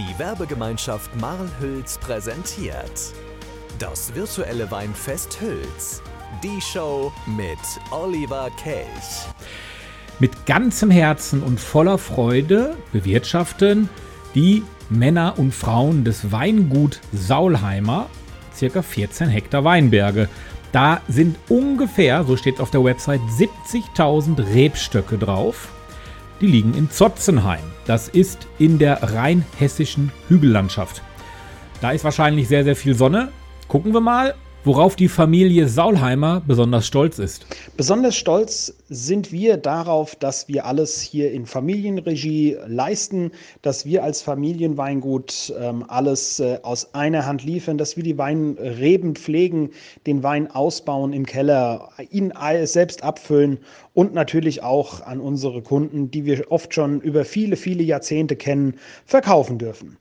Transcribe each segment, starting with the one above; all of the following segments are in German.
Die Werbegemeinschaft Marl-Hülz präsentiert das virtuelle Weinfest Hülz. Die Show mit Oliver Kelch. Mit ganzem Herzen und voller Freude bewirtschaften die Männer und Frauen des Weingut Saulheimer circa 14 Hektar Weinberge. Da sind ungefähr, so steht auf der Website, 70.000 Rebstöcke drauf. Die liegen in Zotzenheim. Das ist in der rheinhessischen Hügellandschaft. Da ist wahrscheinlich sehr, sehr viel Sonne. Gucken wir mal, worauf die Familie Saulheimer besonders stolz ist. Besonders stolz sind wir darauf, dass wir alles hier in Familienregie leisten, dass wir als Familienweingut ähm, alles äh, aus einer Hand liefern, dass wir die Weinreben pflegen, den Wein ausbauen im Keller, ihn selbst abfüllen und natürlich auch an unsere Kunden, die wir oft schon über viele, viele Jahrzehnte kennen, verkaufen dürfen.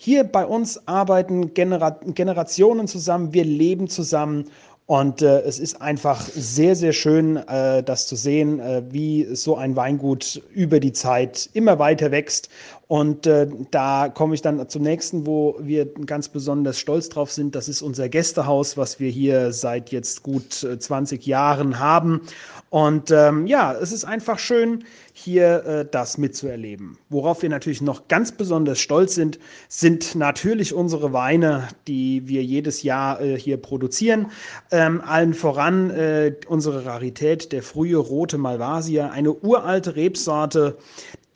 Hier bei uns arbeiten Genera Generationen zusammen, wir leben zusammen und äh, es ist einfach sehr, sehr schön, äh, das zu sehen, äh, wie so ein Weingut über die Zeit immer weiter wächst. Und äh, da komme ich dann zum nächsten, wo wir ganz besonders stolz drauf sind. Das ist unser Gästehaus, was wir hier seit jetzt gut 20 äh, Jahren haben. Und ähm, ja, es ist einfach schön, hier äh, das mitzuerleben. Worauf wir natürlich noch ganz besonders stolz sind, sind natürlich unsere Weine, die wir jedes Jahr äh, hier produzieren. Ähm, allen voran äh, unsere Rarität, der frühe rote Malvasia, eine uralte Rebsorte,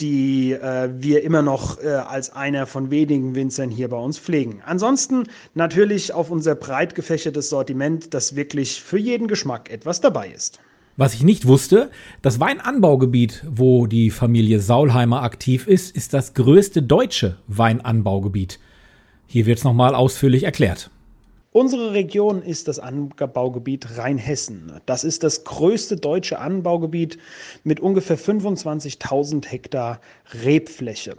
die äh, wir immer noch äh, als einer von wenigen Winzern hier bei uns pflegen. Ansonsten natürlich auf unser breit gefächertes Sortiment, das wirklich für jeden Geschmack etwas dabei ist. Was ich nicht wusste, das Weinanbaugebiet, wo die Familie Saulheimer aktiv ist, ist das größte deutsche Weinanbaugebiet. Hier wird es nochmal ausführlich erklärt. Unsere Region ist das Anbaugebiet Rheinhessen. Das ist das größte deutsche Anbaugebiet mit ungefähr 25.000 Hektar Rebfläche.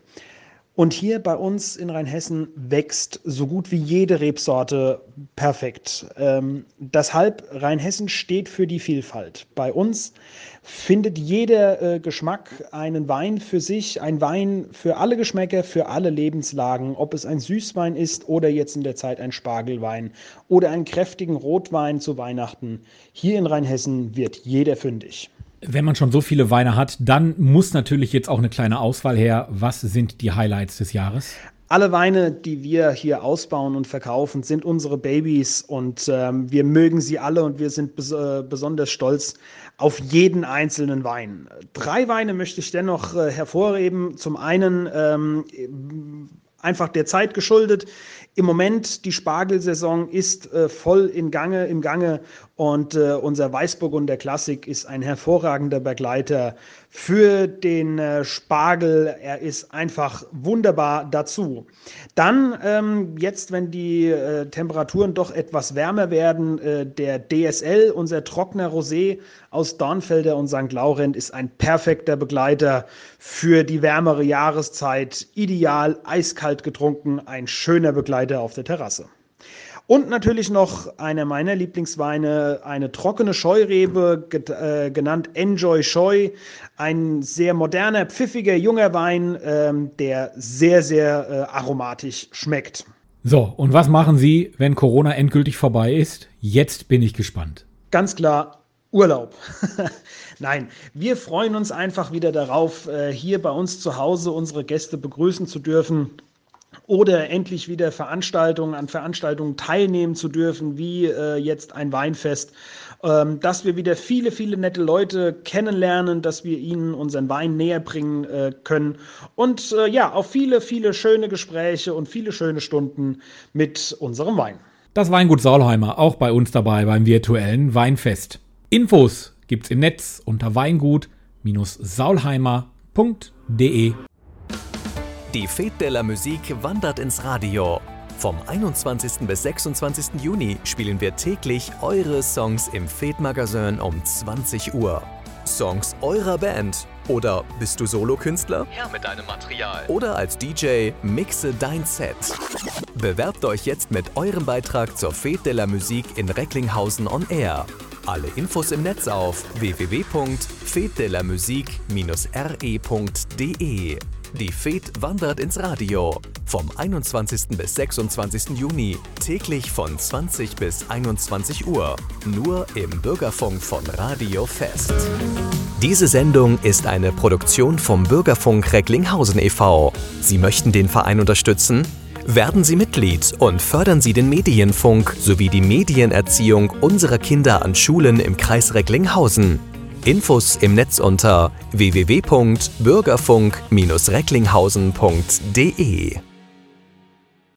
Und hier bei uns in Rheinhessen wächst so gut wie jede Rebsorte perfekt. Ähm, deshalb Rheinhessen steht für die Vielfalt. Bei uns findet jeder äh, Geschmack einen Wein für sich, ein Wein für alle Geschmäcker, für alle Lebenslagen, ob es ein Süßwein ist oder jetzt in der Zeit ein Spargelwein oder einen kräftigen Rotwein zu Weihnachten. Hier in Rheinhessen wird jeder fündig. Wenn man schon so viele Weine hat, dann muss natürlich jetzt auch eine kleine Auswahl her. Was sind die Highlights des Jahres? Alle Weine, die wir hier ausbauen und verkaufen, sind unsere Babys und ähm, wir mögen sie alle und wir sind bes äh, besonders stolz auf jeden einzelnen Wein. Drei Weine möchte ich dennoch äh, hervorheben. Zum einen ähm, einfach der Zeit geschuldet. Im Moment die Spargelsaison ist äh, voll in Gange, im Gange und äh, unser Weißburgunder Klassik ist ein hervorragender Begleiter für den äh, Spargel. Er ist einfach wunderbar dazu. Dann ähm, jetzt, wenn die äh, Temperaturen doch etwas wärmer werden, äh, der DSL, unser trockener Rosé aus Dornfelder und St. Laurent, ist ein perfekter Begleiter für die wärmere Jahreszeit. Ideal, eiskalt getrunken, ein schöner Begleiter auf der Terrasse. Und natürlich noch einer meiner Lieblingsweine, eine trockene Scheurebe, äh, genannt Enjoy Scheu. Ein sehr moderner, pfiffiger, junger Wein, ähm, der sehr, sehr äh, aromatisch schmeckt. So, und was machen Sie, wenn Corona endgültig vorbei ist? Jetzt bin ich gespannt. Ganz klar, Urlaub. Nein, wir freuen uns einfach wieder darauf, äh, hier bei uns zu Hause unsere Gäste begrüßen zu dürfen oder endlich wieder Veranstaltungen an Veranstaltungen teilnehmen zu dürfen, wie äh, jetzt ein Weinfest, ähm, dass wir wieder viele, viele nette Leute kennenlernen, dass wir ihnen unseren Wein näher bringen äh, können und äh, ja, auf viele, viele schöne Gespräche und viele schöne Stunden mit unserem Wein. Das Weingut Saulheimer auch bei uns dabei beim virtuellen Weinfest. Infos gibt's im Netz unter weingut-saulheimer.de. Die Fête de la Musique wandert ins Radio. Vom 21. bis 26. Juni spielen wir täglich eure Songs im Fête Magazin um 20 Uhr. Songs eurer Band. Oder bist du Solokünstler? Her mit deinem Material. Oder als DJ mixe dein Set. Bewerbt euch jetzt mit eurem Beitrag zur Fête de la Musique in Recklinghausen on Air. Alle Infos im Netz auf www.fetdelamusik-re.de. Die Fete wandert ins Radio. Vom 21. bis 26. Juni, täglich von 20 bis 21 Uhr. Nur im Bürgerfunk von Radio Fest. Diese Sendung ist eine Produktion vom Bürgerfunk Recklinghausen e.V. Sie möchten den Verein unterstützen? Werden Sie Mitglied und fördern Sie den Medienfunk sowie die Medienerziehung unserer Kinder an Schulen im Kreis Recklinghausen. Infos im Netz unter www.bürgerfunk-recklinghausen.de